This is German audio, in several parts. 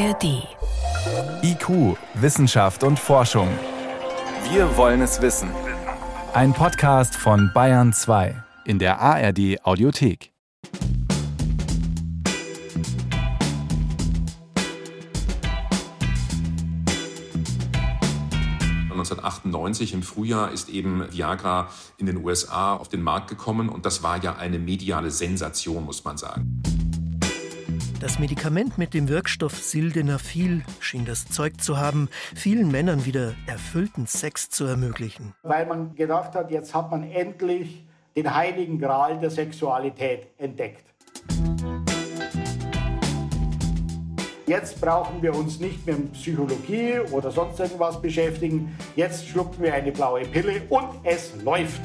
ARD. IQ, Wissenschaft und Forschung. Wir wollen es wissen. Ein Podcast von Bayern 2 in der ARD Audiothek. ...1998 im Frühjahr ist eben Viagra in den USA auf den Markt gekommen und das war ja eine mediale Sensation, muss man sagen. Das Medikament mit dem Wirkstoff Sildenafil schien das Zeug zu haben, vielen Männern wieder erfüllten Sex zu ermöglichen. Weil man gedacht hat, jetzt hat man endlich den heiligen Gral der Sexualität entdeckt. Jetzt brauchen wir uns nicht mehr mit Psychologie oder sonst irgendwas beschäftigen. Jetzt schlucken wir eine blaue Pille und es läuft.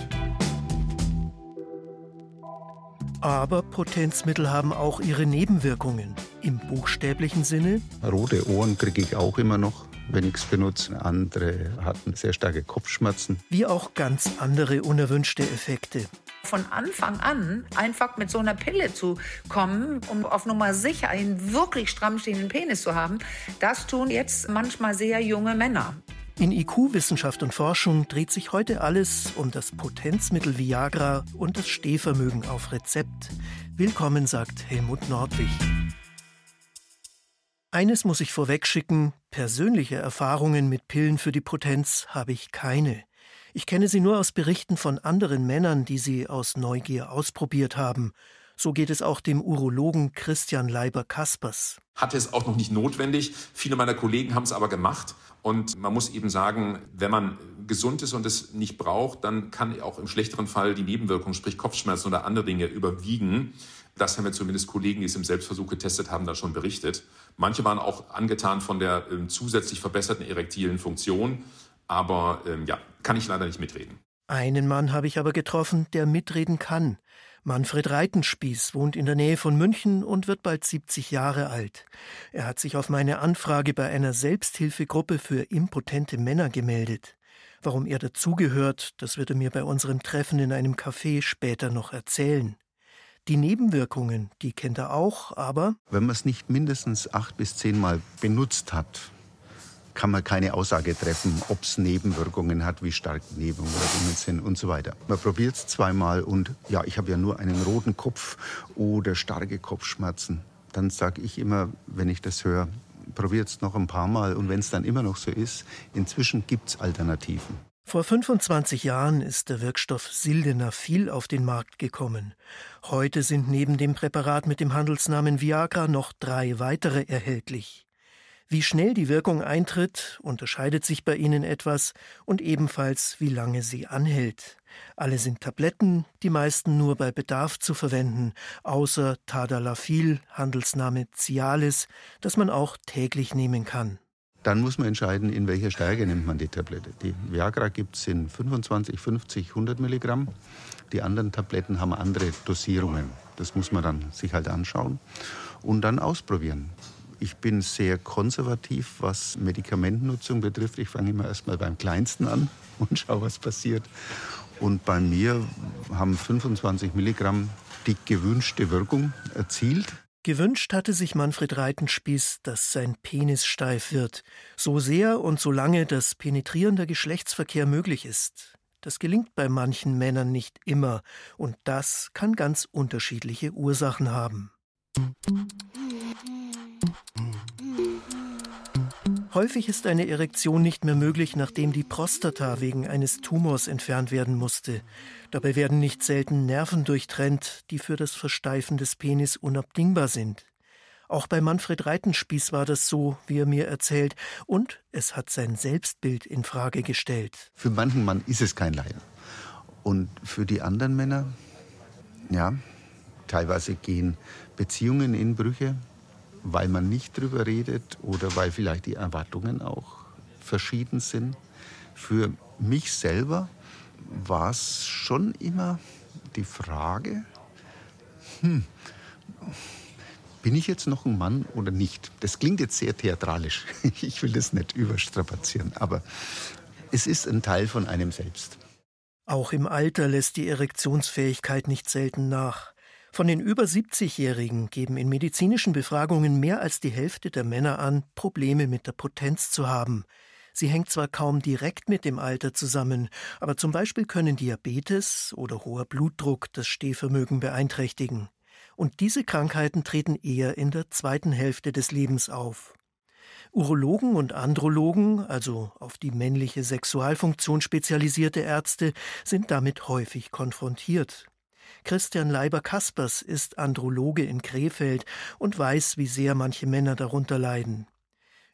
Aber Potenzmittel haben auch ihre Nebenwirkungen. Im buchstäblichen Sinne. Rote Ohren kriege ich auch immer noch, wenn ich es benutze. Andere hatten sehr starke Kopfschmerzen. Wie auch ganz andere unerwünschte Effekte. Von Anfang an einfach mit so einer Pille zu kommen, um auf Nummer sicher einen wirklich stramm stehenden Penis zu haben, das tun jetzt manchmal sehr junge Männer. In IQ Wissenschaft und Forschung dreht sich heute alles um das Potenzmittel Viagra und das Stehvermögen auf Rezept. Willkommen, sagt Helmut Nordwig. Eines muss ich vorwegschicken, persönliche Erfahrungen mit Pillen für die Potenz habe ich keine. Ich kenne sie nur aus Berichten von anderen Männern, die sie aus Neugier ausprobiert haben. So geht es auch dem Urologen Christian Leiber-Kaspers. Hatte es auch noch nicht notwendig. Viele meiner Kollegen haben es aber gemacht. Und man muss eben sagen, wenn man gesund ist und es nicht braucht, dann kann auch im schlechteren Fall die Nebenwirkung, sprich Kopfschmerzen oder andere Dinge überwiegen. Das haben wir zumindest Kollegen, die es im Selbstversuch getestet haben, da schon berichtet. Manche waren auch angetan von der äh, zusätzlich verbesserten erektilen Funktion. Aber ähm, ja, kann ich leider nicht mitreden. Einen Mann habe ich aber getroffen, der mitreden kann. Manfred Reitenspieß wohnt in der Nähe von München und wird bald 70 Jahre alt. Er hat sich auf meine Anfrage bei einer Selbsthilfegruppe für impotente Männer gemeldet. Warum er dazugehört, das wird er mir bei unserem Treffen in einem Café später noch erzählen. Die Nebenwirkungen, die kennt er auch, aber. Wenn man es nicht mindestens acht bis zehnmal benutzt hat, kann man keine Aussage treffen, ob es Nebenwirkungen hat, wie stark Nebenwirkungen sind und so weiter. Man probiert es zweimal und ja, ich habe ja nur einen roten Kopf oder starke Kopfschmerzen. Dann sage ich immer, wenn ich das höre, probiert es noch ein paar Mal und wenn es dann immer noch so ist, inzwischen gibt es Alternativen. Vor 25 Jahren ist der Wirkstoff Sildenafil auf den Markt gekommen. Heute sind neben dem Präparat mit dem Handelsnamen Viagra noch drei weitere erhältlich. Wie schnell die Wirkung eintritt, unterscheidet sich bei ihnen etwas und ebenfalls wie lange sie anhält. Alle sind Tabletten, die meisten nur bei Bedarf zu verwenden, außer Tadalafil, Handelsname Cialis, das man auch täglich nehmen kann. Dann muss man entscheiden, in welcher Stärke nimmt man die Tablette. Die Viagra gibt es in 25, 50, 100 Milligramm. Die anderen Tabletten haben andere Dosierungen. Das muss man dann sich halt anschauen und dann ausprobieren. Ich bin sehr konservativ, was Medikamentennutzung betrifft. Ich fange immer erst mal beim Kleinsten an und schaue, was passiert. Und bei mir haben 25 Milligramm die gewünschte Wirkung erzielt. Gewünscht hatte sich Manfred Reitenspieß, dass sein Penis steif wird, so sehr und so lange, dass penetrierender Geschlechtsverkehr möglich ist. Das gelingt bei manchen Männern nicht immer, und das kann ganz unterschiedliche Ursachen haben. Häufig ist eine Erektion nicht mehr möglich, nachdem die Prostata wegen eines Tumors entfernt werden musste. Dabei werden nicht selten Nerven durchtrennt, die für das Versteifen des Penis unabdingbar sind. Auch bei Manfred Reitenspieß war das so, wie er mir erzählt, und es hat sein Selbstbild in Frage gestellt. Für manchen Mann ist es kein Laien. Und für die anderen Männer, ja, teilweise gehen Beziehungen in Brüche, weil man nicht drüber redet oder weil vielleicht die Erwartungen auch verschieden sind. Für mich selber war es schon immer die Frage, hm, bin ich jetzt noch ein Mann oder nicht? Das klingt jetzt sehr theatralisch. Ich will das nicht überstrapazieren, aber es ist ein Teil von einem selbst. Auch im Alter lässt die Erektionsfähigkeit nicht selten nach. Von den über 70-Jährigen geben in medizinischen Befragungen mehr als die Hälfte der Männer an, Probleme mit der Potenz zu haben. Sie hängt zwar kaum direkt mit dem Alter zusammen, aber zum Beispiel können Diabetes oder hoher Blutdruck das Stehvermögen beeinträchtigen. Und diese Krankheiten treten eher in der zweiten Hälfte des Lebens auf. Urologen und Andrologen, also auf die männliche Sexualfunktion spezialisierte Ärzte, sind damit häufig konfrontiert. Christian Leiber-Kaspers ist Androloge in Krefeld und weiß, wie sehr manche Männer darunter leiden.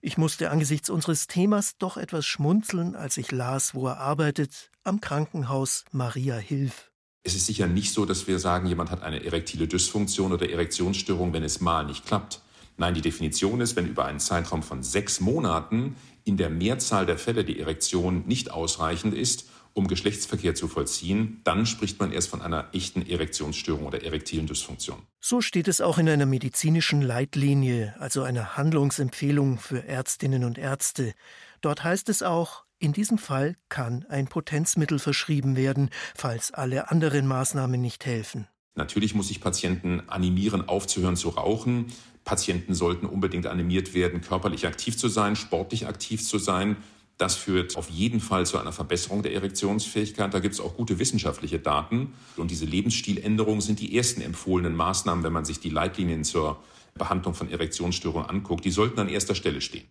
Ich musste angesichts unseres Themas doch etwas schmunzeln, als ich las, wo er arbeitet, am Krankenhaus Maria Hilf. Es ist sicher nicht so, dass wir sagen, jemand hat eine erektile Dysfunktion oder Erektionsstörung, wenn es mal nicht klappt. Nein, die Definition ist, wenn über einen Zeitraum von sechs Monaten in der Mehrzahl der Fälle die Erektion nicht ausreichend ist um Geschlechtsverkehr zu vollziehen, dann spricht man erst von einer echten Erektionsstörung oder erektilen Dysfunktion. So steht es auch in einer medizinischen Leitlinie, also einer Handlungsempfehlung für Ärztinnen und Ärzte. Dort heißt es auch, in diesem Fall kann ein Potenzmittel verschrieben werden, falls alle anderen Maßnahmen nicht helfen. Natürlich muss ich Patienten animieren, aufzuhören zu rauchen. Patienten sollten unbedingt animiert werden, körperlich aktiv zu sein, sportlich aktiv zu sein. Das führt auf jeden Fall zu einer Verbesserung der Erektionsfähigkeit. Da gibt es auch gute wissenschaftliche Daten. Und diese Lebensstiländerungen sind die ersten empfohlenen Maßnahmen, wenn man sich die Leitlinien zur Behandlung von Erektionsstörungen anguckt. Die sollten an erster Stelle stehen.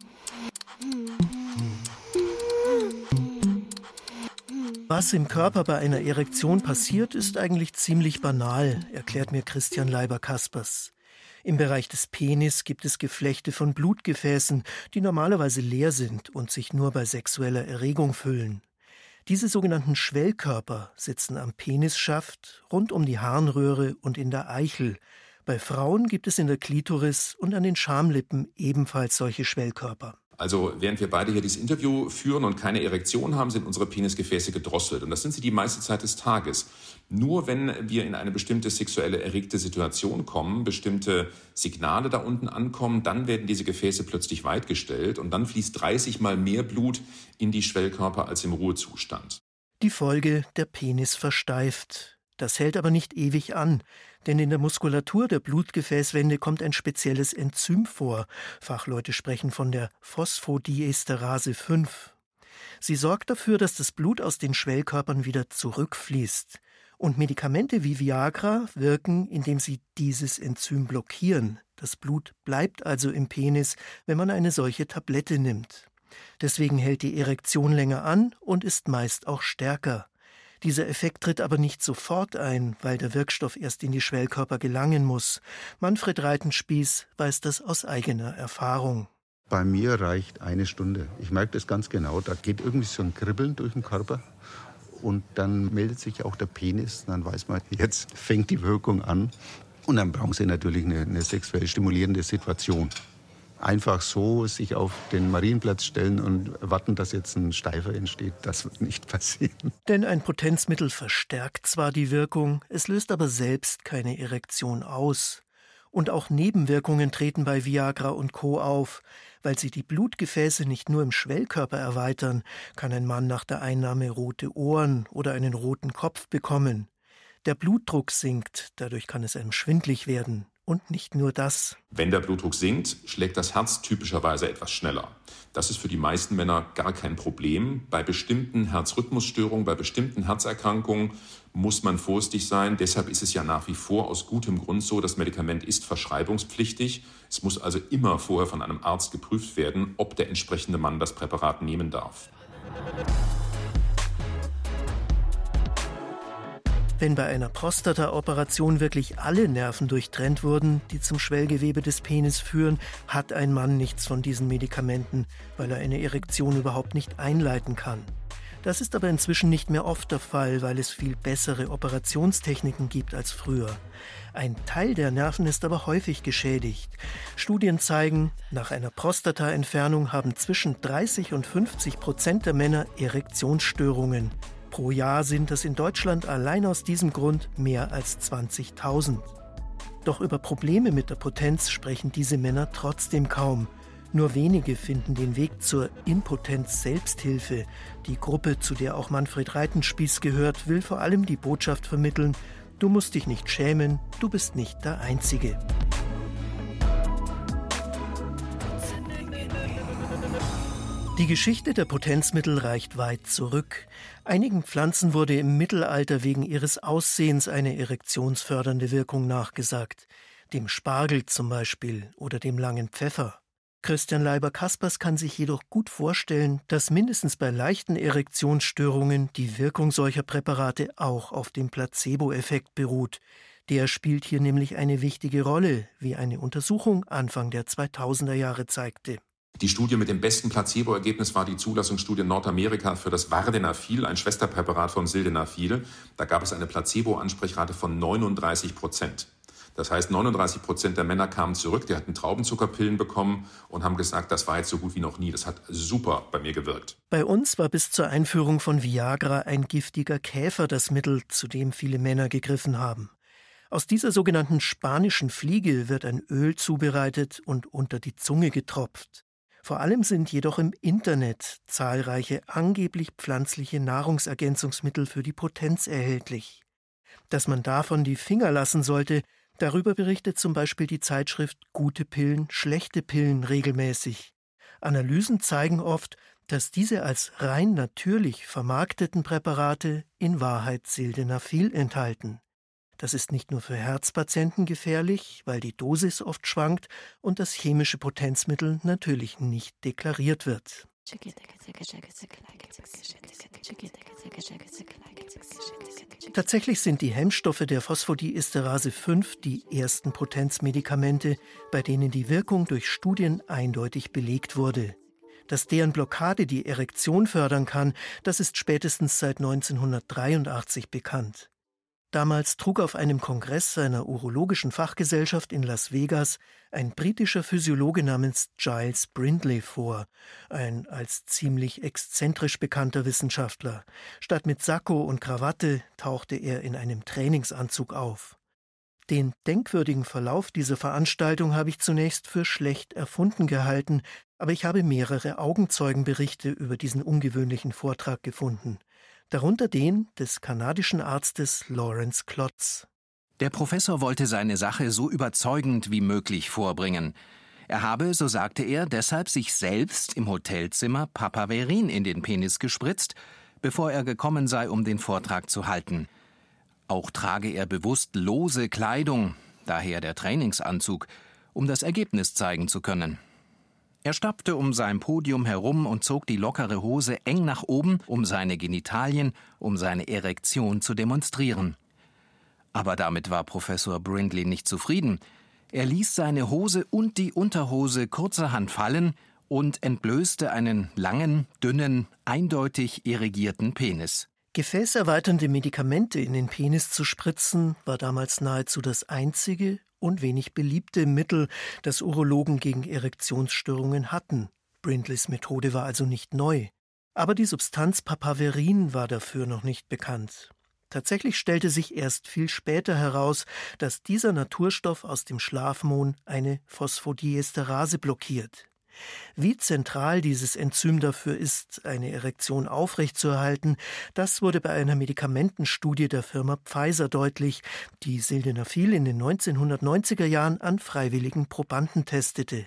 Was im Körper bei einer Erektion passiert, ist eigentlich ziemlich banal, erklärt mir Christian Leiber-Kaspers. Im Bereich des Penis gibt es Geflechte von Blutgefäßen, die normalerweise leer sind und sich nur bei sexueller Erregung füllen. Diese sogenannten Schwellkörper sitzen am Penisschaft, rund um die Harnröhre und in der Eichel. Bei Frauen gibt es in der Klitoris und an den Schamlippen ebenfalls solche Schwellkörper. Also während wir beide hier dieses Interview führen und keine Erektion haben, sind unsere Penisgefäße gedrosselt. Und das sind sie die meiste Zeit des Tages. Nur wenn wir in eine bestimmte sexuelle erregte Situation kommen, bestimmte Signale da unten ankommen, dann werden diese Gefäße plötzlich weitgestellt und dann fließt 30 mal mehr Blut in die Schwellkörper als im Ruhezustand. Die Folge, der Penis versteift. Das hält aber nicht ewig an, denn in der Muskulatur der Blutgefäßwände kommt ein spezielles Enzym vor. Fachleute sprechen von der Phosphodiesterase 5. Sie sorgt dafür, dass das Blut aus den Schwellkörpern wieder zurückfließt. Und Medikamente wie Viagra wirken, indem sie dieses Enzym blockieren. Das Blut bleibt also im Penis, wenn man eine solche Tablette nimmt. Deswegen hält die Erektion länger an und ist meist auch stärker. Dieser Effekt tritt aber nicht sofort ein, weil der Wirkstoff erst in die Schwellkörper gelangen muss. Manfred Reitenspieß weiß das aus eigener Erfahrung. Bei mir reicht eine Stunde. Ich merke das ganz genau. Da geht irgendwie so ein Kribbeln durch den Körper. Und dann meldet sich auch der Penis. Dann weiß man, jetzt fängt die Wirkung an. Und dann brauchen Sie natürlich eine, eine sexuell stimulierende Situation einfach so sich auf den Marienplatz stellen und warten, dass jetzt ein Steifer entsteht, das wird nicht passieren. Denn ein Potenzmittel verstärkt zwar die Wirkung, es löst aber selbst keine Erektion aus. Und auch Nebenwirkungen treten bei Viagra und Co. auf. Weil sie die Blutgefäße nicht nur im Schwellkörper erweitern, kann ein Mann nach der Einnahme rote Ohren oder einen roten Kopf bekommen. Der Blutdruck sinkt, dadurch kann es einem schwindlig werden. Und nicht nur das. Wenn der Blutdruck sinkt, schlägt das Herz typischerweise etwas schneller. Das ist für die meisten Männer gar kein Problem. Bei bestimmten Herzrhythmusstörungen, bei bestimmten Herzerkrankungen muss man vorsichtig sein. Deshalb ist es ja nach wie vor aus gutem Grund so, das Medikament ist verschreibungspflichtig. Es muss also immer vorher von einem Arzt geprüft werden, ob der entsprechende Mann das Präparat nehmen darf. Wenn bei einer Prostata-Operation wirklich alle Nerven durchtrennt wurden, die zum Schwellgewebe des Penis führen, hat ein Mann nichts von diesen Medikamenten, weil er eine Erektion überhaupt nicht einleiten kann. Das ist aber inzwischen nicht mehr oft der Fall, weil es viel bessere Operationstechniken gibt als früher. Ein Teil der Nerven ist aber häufig geschädigt. Studien zeigen, nach einer Prostata-Entfernung haben zwischen 30 und 50 Prozent der Männer Erektionsstörungen. Pro Jahr sind es in Deutschland allein aus diesem Grund mehr als 20.000. Doch über Probleme mit der Potenz sprechen diese Männer trotzdem kaum. Nur wenige finden den Weg zur Impotenz Selbsthilfe. Die Gruppe, zu der auch Manfred Reitenspieß gehört, will vor allem die Botschaft vermitteln, Du musst dich nicht schämen, du bist nicht der Einzige. Die Geschichte der Potenzmittel reicht weit zurück. Einigen Pflanzen wurde im Mittelalter wegen ihres Aussehens eine erektionsfördernde Wirkung nachgesagt. Dem Spargel zum Beispiel oder dem langen Pfeffer. Christian Leiber-Kaspers kann sich jedoch gut vorstellen, dass mindestens bei leichten Erektionsstörungen die Wirkung solcher Präparate auch auf dem Placebo-Effekt beruht. Der spielt hier nämlich eine wichtige Rolle, wie eine Untersuchung Anfang der 2000er Jahre zeigte. Die Studie mit dem besten Placebo-Ergebnis war die Zulassungsstudie in Nordamerika für das Vardenafil, ein Schwesterpräparat von Sildenafil. Da gab es eine Placebo-Ansprechrate von 39 Prozent. Das heißt, 39 Prozent der Männer kamen zurück, die hatten Traubenzuckerpillen bekommen und haben gesagt, das war jetzt so gut wie noch nie. Das hat super bei mir gewirkt. Bei uns war bis zur Einführung von Viagra ein giftiger Käfer das Mittel, zu dem viele Männer gegriffen haben. Aus dieser sogenannten spanischen Fliege wird ein Öl zubereitet und unter die Zunge getropft. Vor allem sind jedoch im Internet zahlreiche angeblich pflanzliche Nahrungsergänzungsmittel für die Potenz erhältlich. Dass man davon die Finger lassen sollte, darüber berichtet zum Beispiel die Zeitschrift Gute Pillen, schlechte Pillen regelmäßig. Analysen zeigen oft, dass diese als rein natürlich vermarkteten Präparate in Wahrheit Sildenafil enthalten. Das ist nicht nur für Herzpatienten gefährlich, weil die Dosis oft schwankt und das chemische Potenzmittel natürlich nicht deklariert wird. Tatsächlich sind die Hemmstoffe der Phosphodiesterase 5 die ersten Potenzmedikamente, bei denen die Wirkung durch Studien eindeutig belegt wurde. Dass deren Blockade die Erektion fördern kann, das ist spätestens seit 1983 bekannt. Damals trug auf einem Kongress seiner urologischen Fachgesellschaft in Las Vegas ein britischer Physiologe namens Giles Brindley vor, ein als ziemlich exzentrisch bekannter Wissenschaftler. Statt mit Sakko und Krawatte tauchte er in einem Trainingsanzug auf. Den denkwürdigen Verlauf dieser Veranstaltung habe ich zunächst für schlecht erfunden gehalten, aber ich habe mehrere Augenzeugenberichte über diesen ungewöhnlichen Vortrag gefunden darunter den des kanadischen Arztes Lawrence Klotz. Der Professor wollte seine Sache so überzeugend wie möglich vorbringen. Er habe, so sagte er, deshalb sich selbst im Hotelzimmer Papaverin in den Penis gespritzt, bevor er gekommen sei, um den Vortrag zu halten. Auch trage er bewusst lose Kleidung, daher der Trainingsanzug, um das Ergebnis zeigen zu können. Er stapfte um sein Podium herum und zog die lockere Hose eng nach oben, um seine Genitalien, um seine Erektion zu demonstrieren. Aber damit war Professor Brindley nicht zufrieden. Er ließ seine Hose und die Unterhose kurzerhand fallen und entblößte einen langen, dünnen, eindeutig irrigierten Penis. Gefäßerweiternde Medikamente in den Penis zu spritzen, war damals nahezu das einzige und wenig beliebte Mittel, das Urologen gegen Erektionsstörungen hatten. Brindleys Methode war also nicht neu. Aber die Substanz Papaverin war dafür noch nicht bekannt. Tatsächlich stellte sich erst viel später heraus, dass dieser Naturstoff aus dem Schlafmohn eine Phosphodiesterase blockiert. Wie zentral dieses Enzym dafür ist, eine Erektion aufrechtzuerhalten, das wurde bei einer Medikamentenstudie der Firma Pfizer deutlich, die Sildenafil in den 1990er Jahren an freiwilligen Probanden testete.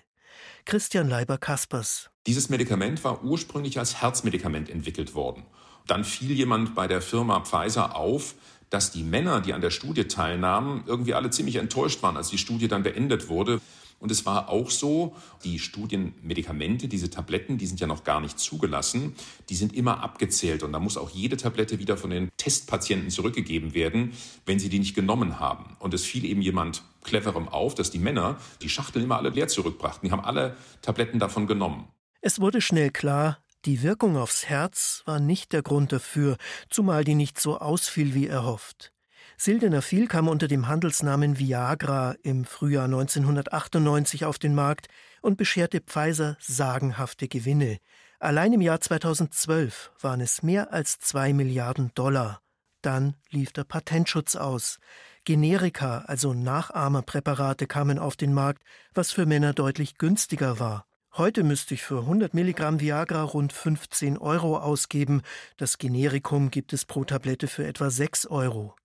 Christian Leiber-Kaspers. Dieses Medikament war ursprünglich als Herzmedikament entwickelt worden. Dann fiel jemand bei der Firma Pfizer auf, dass die Männer, die an der Studie teilnahmen, irgendwie alle ziemlich enttäuscht waren, als die Studie dann beendet wurde. Und es war auch so, die Studienmedikamente, diese Tabletten, die sind ja noch gar nicht zugelassen, die sind immer abgezählt. Und da muss auch jede Tablette wieder von den Testpatienten zurückgegeben werden, wenn sie die nicht genommen haben. Und es fiel eben jemand cleverem auf, dass die Männer die Schachteln immer alle leer zurückbrachten. Die haben alle Tabletten davon genommen. Es wurde schnell klar, die Wirkung aufs Herz war nicht der Grund dafür, zumal die nicht so ausfiel wie erhofft. Sildenafil kam unter dem Handelsnamen Viagra im Frühjahr 1998 auf den Markt und bescherte Pfizer sagenhafte Gewinne. Allein im Jahr 2012 waren es mehr als zwei Milliarden Dollar. Dann lief der Patentschutz aus. Generika, also Nachahmerpräparate, kamen auf den Markt, was für Männer deutlich günstiger war. Heute müsste ich für 100 Milligramm Viagra rund 15 Euro ausgeben. Das Generikum gibt es pro Tablette für etwa 6 Euro.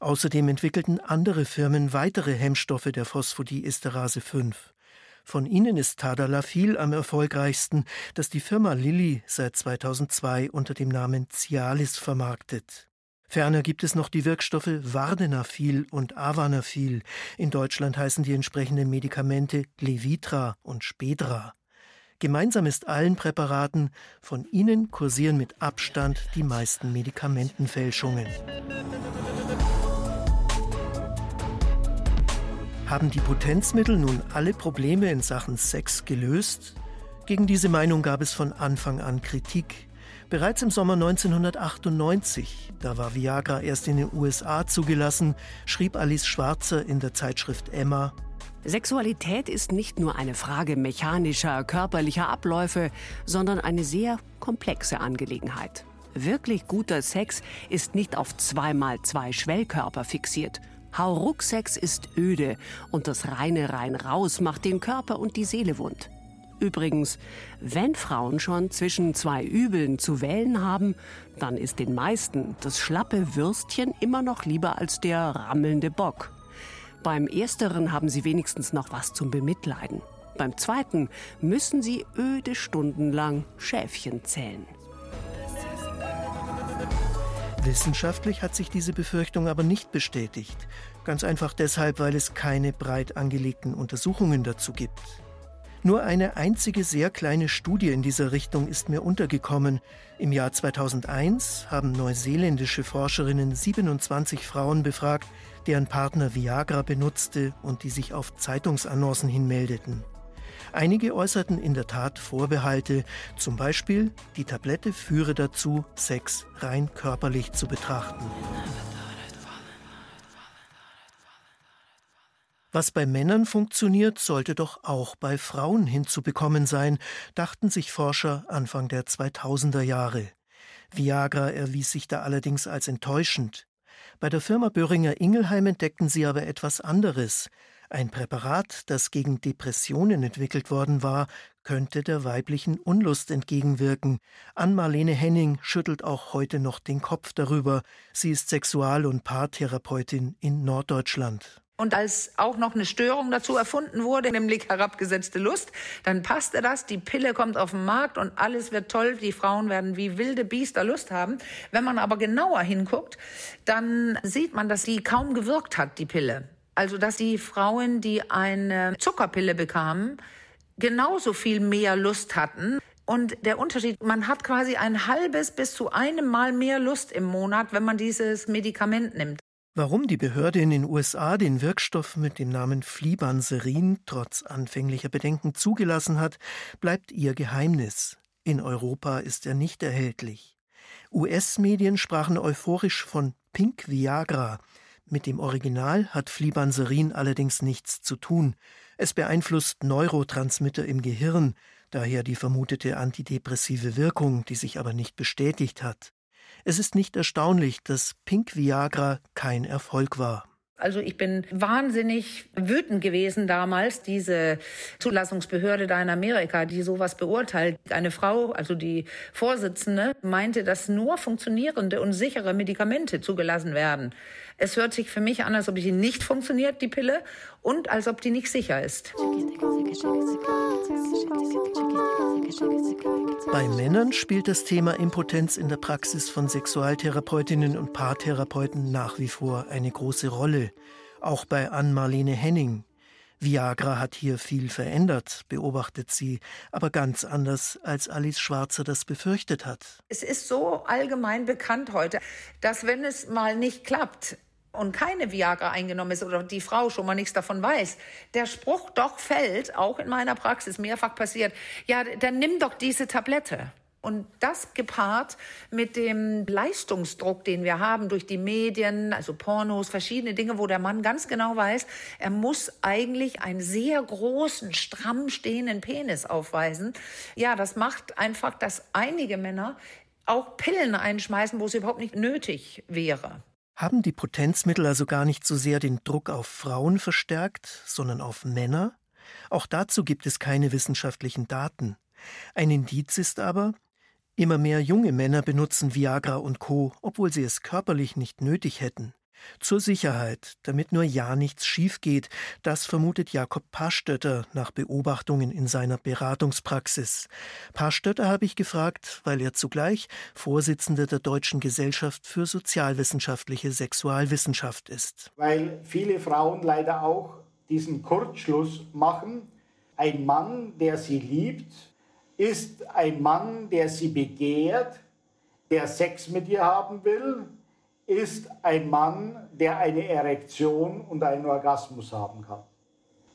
Außerdem entwickelten andere Firmen weitere Hemmstoffe der Phosphodiesterase 5. Von ihnen ist Tadalafil am erfolgreichsten, das die Firma Lilly seit 2002 unter dem Namen Cialis vermarktet. Ferner gibt es noch die Wirkstoffe Vardenafil und Avanafil. In Deutschland heißen die entsprechenden Medikamente Levitra und Spedra. Gemeinsam ist allen Präparaten, von ihnen kursieren mit Abstand die meisten Medikamentenfälschungen. Haben die Potenzmittel nun alle Probleme in Sachen Sex gelöst? Gegen diese Meinung gab es von Anfang an Kritik. Bereits im Sommer 1998, da war Viagra erst in den USA zugelassen, schrieb Alice Schwarzer in der Zeitschrift Emma, Sexualität ist nicht nur eine Frage mechanischer, körperlicher Abläufe, sondern eine sehr komplexe Angelegenheit. Wirklich guter Sex ist nicht auf zweimal zwei Schwellkörper fixiert. Haurucksex ist öde und das reine rein raus macht den Körper und die Seele wund. Übrigens, wenn Frauen schon zwischen zwei Übeln zu wählen haben, dann ist den meisten das schlappe Würstchen immer noch lieber als der rammelnde Bock. Beim ersteren haben sie wenigstens noch was zum Bemitleiden. Beim zweiten müssen sie öde Stunden lang Schäfchen zählen. Wissenschaftlich hat sich diese Befürchtung aber nicht bestätigt. Ganz einfach deshalb, weil es keine breit angelegten Untersuchungen dazu gibt. Nur eine einzige sehr kleine Studie in dieser Richtung ist mir untergekommen. Im Jahr 2001 haben neuseeländische Forscherinnen 27 Frauen befragt, deren Partner Viagra benutzte und die sich auf Zeitungsannoncen hinmeldeten. Einige äußerten in der Tat Vorbehalte, zum Beispiel, die Tablette führe dazu, Sex rein körperlich zu betrachten. Was bei Männern funktioniert, sollte doch auch bei Frauen hinzubekommen sein, dachten sich Forscher Anfang der 2000er Jahre. Viagra erwies sich da allerdings als enttäuschend. Bei der Firma Böhringer Ingelheim entdeckten sie aber etwas anderes. Ein Präparat, das gegen Depressionen entwickelt worden war, könnte der weiblichen Unlust entgegenwirken. Ann-Marlene Henning schüttelt auch heute noch den Kopf darüber. Sie ist Sexual- und Paartherapeutin in Norddeutschland. Und als auch noch eine Störung dazu erfunden wurde, nämlich herabgesetzte Lust, dann passte das. Die Pille kommt auf den Markt und alles wird toll. Die Frauen werden wie wilde Biester Lust haben. Wenn man aber genauer hinguckt, dann sieht man, dass die kaum gewirkt hat, die Pille. Also, dass die Frauen, die eine Zuckerpille bekamen, genauso viel mehr Lust hatten. Und der Unterschied, man hat quasi ein halbes bis zu einem Mal mehr Lust im Monat, wenn man dieses Medikament nimmt. Warum die Behörde in den USA den Wirkstoff mit dem Namen Flibanserin trotz anfänglicher Bedenken zugelassen hat, bleibt ihr Geheimnis. In Europa ist er nicht erhältlich. US-Medien sprachen euphorisch von Pink Viagra. Mit dem Original hat Flibanserin allerdings nichts zu tun. Es beeinflusst Neurotransmitter im Gehirn, daher die vermutete antidepressive Wirkung, die sich aber nicht bestätigt hat. Es ist nicht erstaunlich, dass Pink Viagra kein Erfolg war. Also ich bin wahnsinnig wütend gewesen damals, diese Zulassungsbehörde da in Amerika, die sowas beurteilt. Eine Frau, also die Vorsitzende, meinte, dass nur funktionierende und sichere Medikamente zugelassen werden. Es hört sich für mich an, als ob die nicht funktioniert, die Pille, und als ob die nicht sicher ist. Bei Männern spielt das Thema Impotenz in der Praxis von Sexualtherapeutinnen und Paartherapeuten nach wie vor eine große Rolle. Auch bei Ann-Marlene Henning. Viagra hat hier viel verändert, beobachtet sie, aber ganz anders, als Alice Schwarzer das befürchtet hat. Es ist so allgemein bekannt heute, dass wenn es mal nicht klappt, und keine Viagra eingenommen ist oder die Frau schon mal nichts davon weiß, der Spruch doch fällt, auch in meiner Praxis mehrfach passiert, ja, dann nimm doch diese Tablette. Und das gepaart mit dem Leistungsdruck, den wir haben durch die Medien, also Pornos, verschiedene Dinge, wo der Mann ganz genau weiß, er muss eigentlich einen sehr großen, stramm stehenden Penis aufweisen. Ja, das macht einfach, dass einige Männer auch Pillen einschmeißen, wo es überhaupt nicht nötig wäre. Haben die Potenzmittel also gar nicht so sehr den Druck auf Frauen verstärkt, sondern auf Männer? Auch dazu gibt es keine wissenschaftlichen Daten. Ein Indiz ist aber, immer mehr junge Männer benutzen Viagra und Co., obwohl sie es körperlich nicht nötig hätten. Zur Sicherheit, damit nur ja nichts schief geht, das vermutet Jakob Parstötter nach Beobachtungen in seiner Beratungspraxis. Parstötter habe ich gefragt, weil er zugleich Vorsitzender der Deutschen Gesellschaft für sozialwissenschaftliche Sexualwissenschaft ist. Weil viele Frauen leider auch diesen Kurzschluss machen. Ein Mann, der sie liebt, ist ein Mann, der sie begehrt, der Sex mit ihr haben will, ist ein Mann, der eine Erektion und einen Orgasmus haben kann.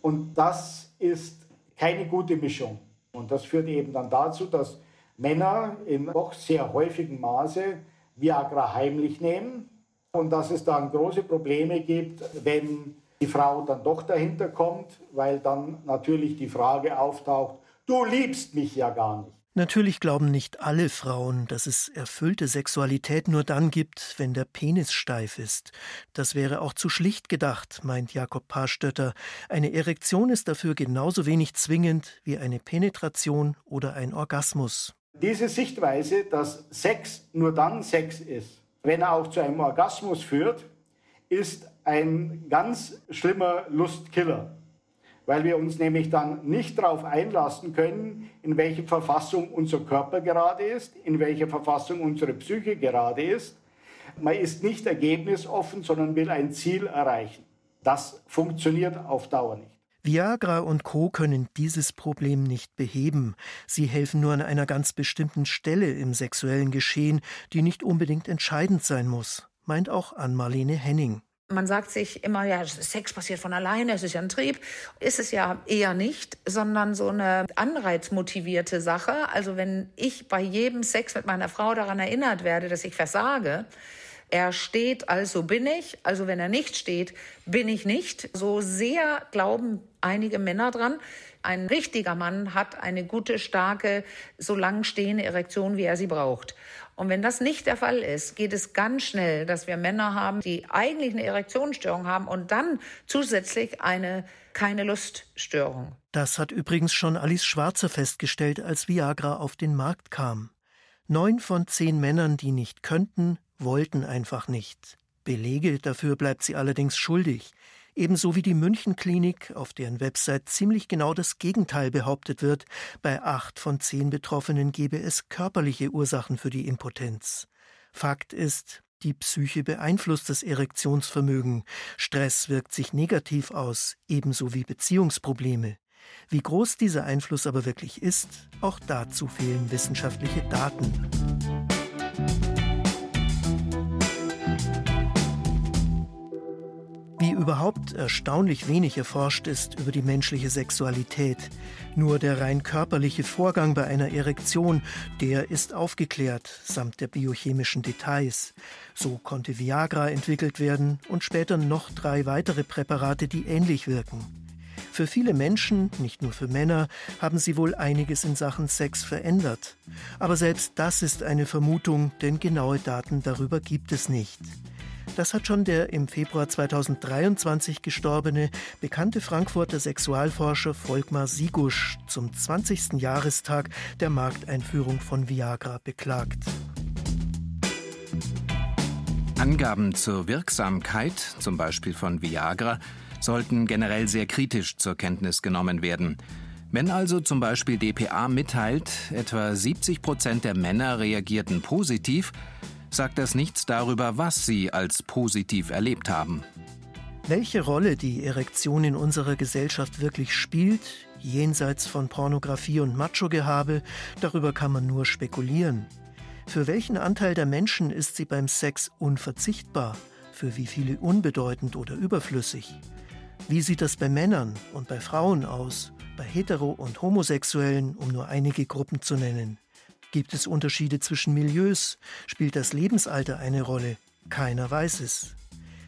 Und das ist keine gute Mischung. Und das führt eben dann dazu, dass Männer in doch sehr häufigem Maße Viagra heimlich nehmen und dass es dann große Probleme gibt, wenn die Frau dann doch dahinter kommt, weil dann natürlich die Frage auftaucht, du liebst mich ja gar nicht. Natürlich glauben nicht alle Frauen, dass es erfüllte Sexualität nur dann gibt, wenn der Penis steif ist. Das wäre auch zu schlicht gedacht, meint Jakob Parstötter. Eine Erektion ist dafür genauso wenig zwingend wie eine Penetration oder ein Orgasmus. Diese Sichtweise, dass Sex nur dann Sex ist, wenn er auch zu einem Orgasmus führt, ist ein ganz schlimmer Lustkiller weil wir uns nämlich dann nicht darauf einlassen können, in welcher Verfassung unser Körper gerade ist, in welcher Verfassung unsere Psyche gerade ist. Man ist nicht ergebnisoffen, sondern will ein Ziel erreichen. Das funktioniert auf Dauer nicht. Viagra und Co können dieses Problem nicht beheben. Sie helfen nur an einer ganz bestimmten Stelle im sexuellen Geschehen, die nicht unbedingt entscheidend sein muss, meint auch Ann-Marlene Henning. Man sagt sich immer, ja, Sex passiert von alleine, es ist ja ein Trieb. Ist es ja eher nicht, sondern so eine anreizmotivierte Sache. Also wenn ich bei jedem Sex mit meiner Frau daran erinnert werde, dass ich versage, er steht, also bin ich. Also wenn er nicht steht, bin ich nicht. So sehr glauben einige Männer dran. Ein richtiger Mann hat eine gute, starke, so lang stehende Erektion, wie er sie braucht. Und wenn das nicht der Fall ist, geht es ganz schnell, dass wir Männer haben, die eigentlich eine Erektionsstörung haben und dann zusätzlich eine keine Luststörung. Das hat übrigens schon Alice Schwarzer festgestellt, als Viagra auf den Markt kam. Neun von zehn Männern, die nicht könnten, wollten einfach nicht. Belege dafür bleibt sie allerdings schuldig ebenso wie die Münchenklinik, auf deren Website ziemlich genau das Gegenteil behauptet wird, bei acht von zehn Betroffenen gebe es körperliche Ursachen für die Impotenz. Fakt ist, die Psyche beeinflusst das Erektionsvermögen, Stress wirkt sich negativ aus, ebenso wie Beziehungsprobleme. Wie groß dieser Einfluss aber wirklich ist, auch dazu fehlen wissenschaftliche Daten. Überhaupt erstaunlich wenig erforscht ist über die menschliche Sexualität. Nur der rein körperliche Vorgang bei einer Erektion, der ist aufgeklärt, samt der biochemischen Details. So konnte Viagra entwickelt werden und später noch drei weitere Präparate, die ähnlich wirken. Für viele Menschen, nicht nur für Männer, haben sie wohl einiges in Sachen Sex verändert. Aber selbst das ist eine Vermutung, denn genaue Daten darüber gibt es nicht. Das hat schon der im Februar 2023 gestorbene, bekannte Frankfurter Sexualforscher Volkmar Sigusch zum 20. Jahrestag der Markteinführung von Viagra beklagt. Angaben zur Wirksamkeit, zum Beispiel von Viagra, sollten generell sehr kritisch zur Kenntnis genommen werden. Wenn also zum Beispiel dpa mitteilt, etwa 70 Prozent der Männer reagierten positiv, sagt das nichts darüber, was sie als positiv erlebt haben. Welche Rolle die Erektion in unserer Gesellschaft wirklich spielt, jenseits von Pornografie und Macho-Gehabe, darüber kann man nur spekulieren. Für welchen Anteil der Menschen ist sie beim Sex unverzichtbar, für wie viele unbedeutend oder überflüssig? Wie sieht das bei Männern und bei Frauen aus, bei Hetero- und Homosexuellen, um nur einige Gruppen zu nennen? Gibt es Unterschiede zwischen Milieus? Spielt das Lebensalter eine Rolle? Keiner weiß es.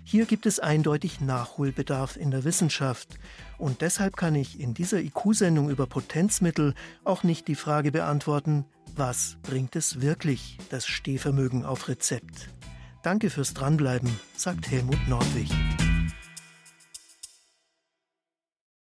Hier gibt es eindeutig Nachholbedarf in der Wissenschaft. Und deshalb kann ich in dieser IQ-Sendung über Potenzmittel auch nicht die Frage beantworten, was bringt es wirklich, das Stehvermögen auf Rezept? Danke fürs Dranbleiben, sagt Helmut Nordwig.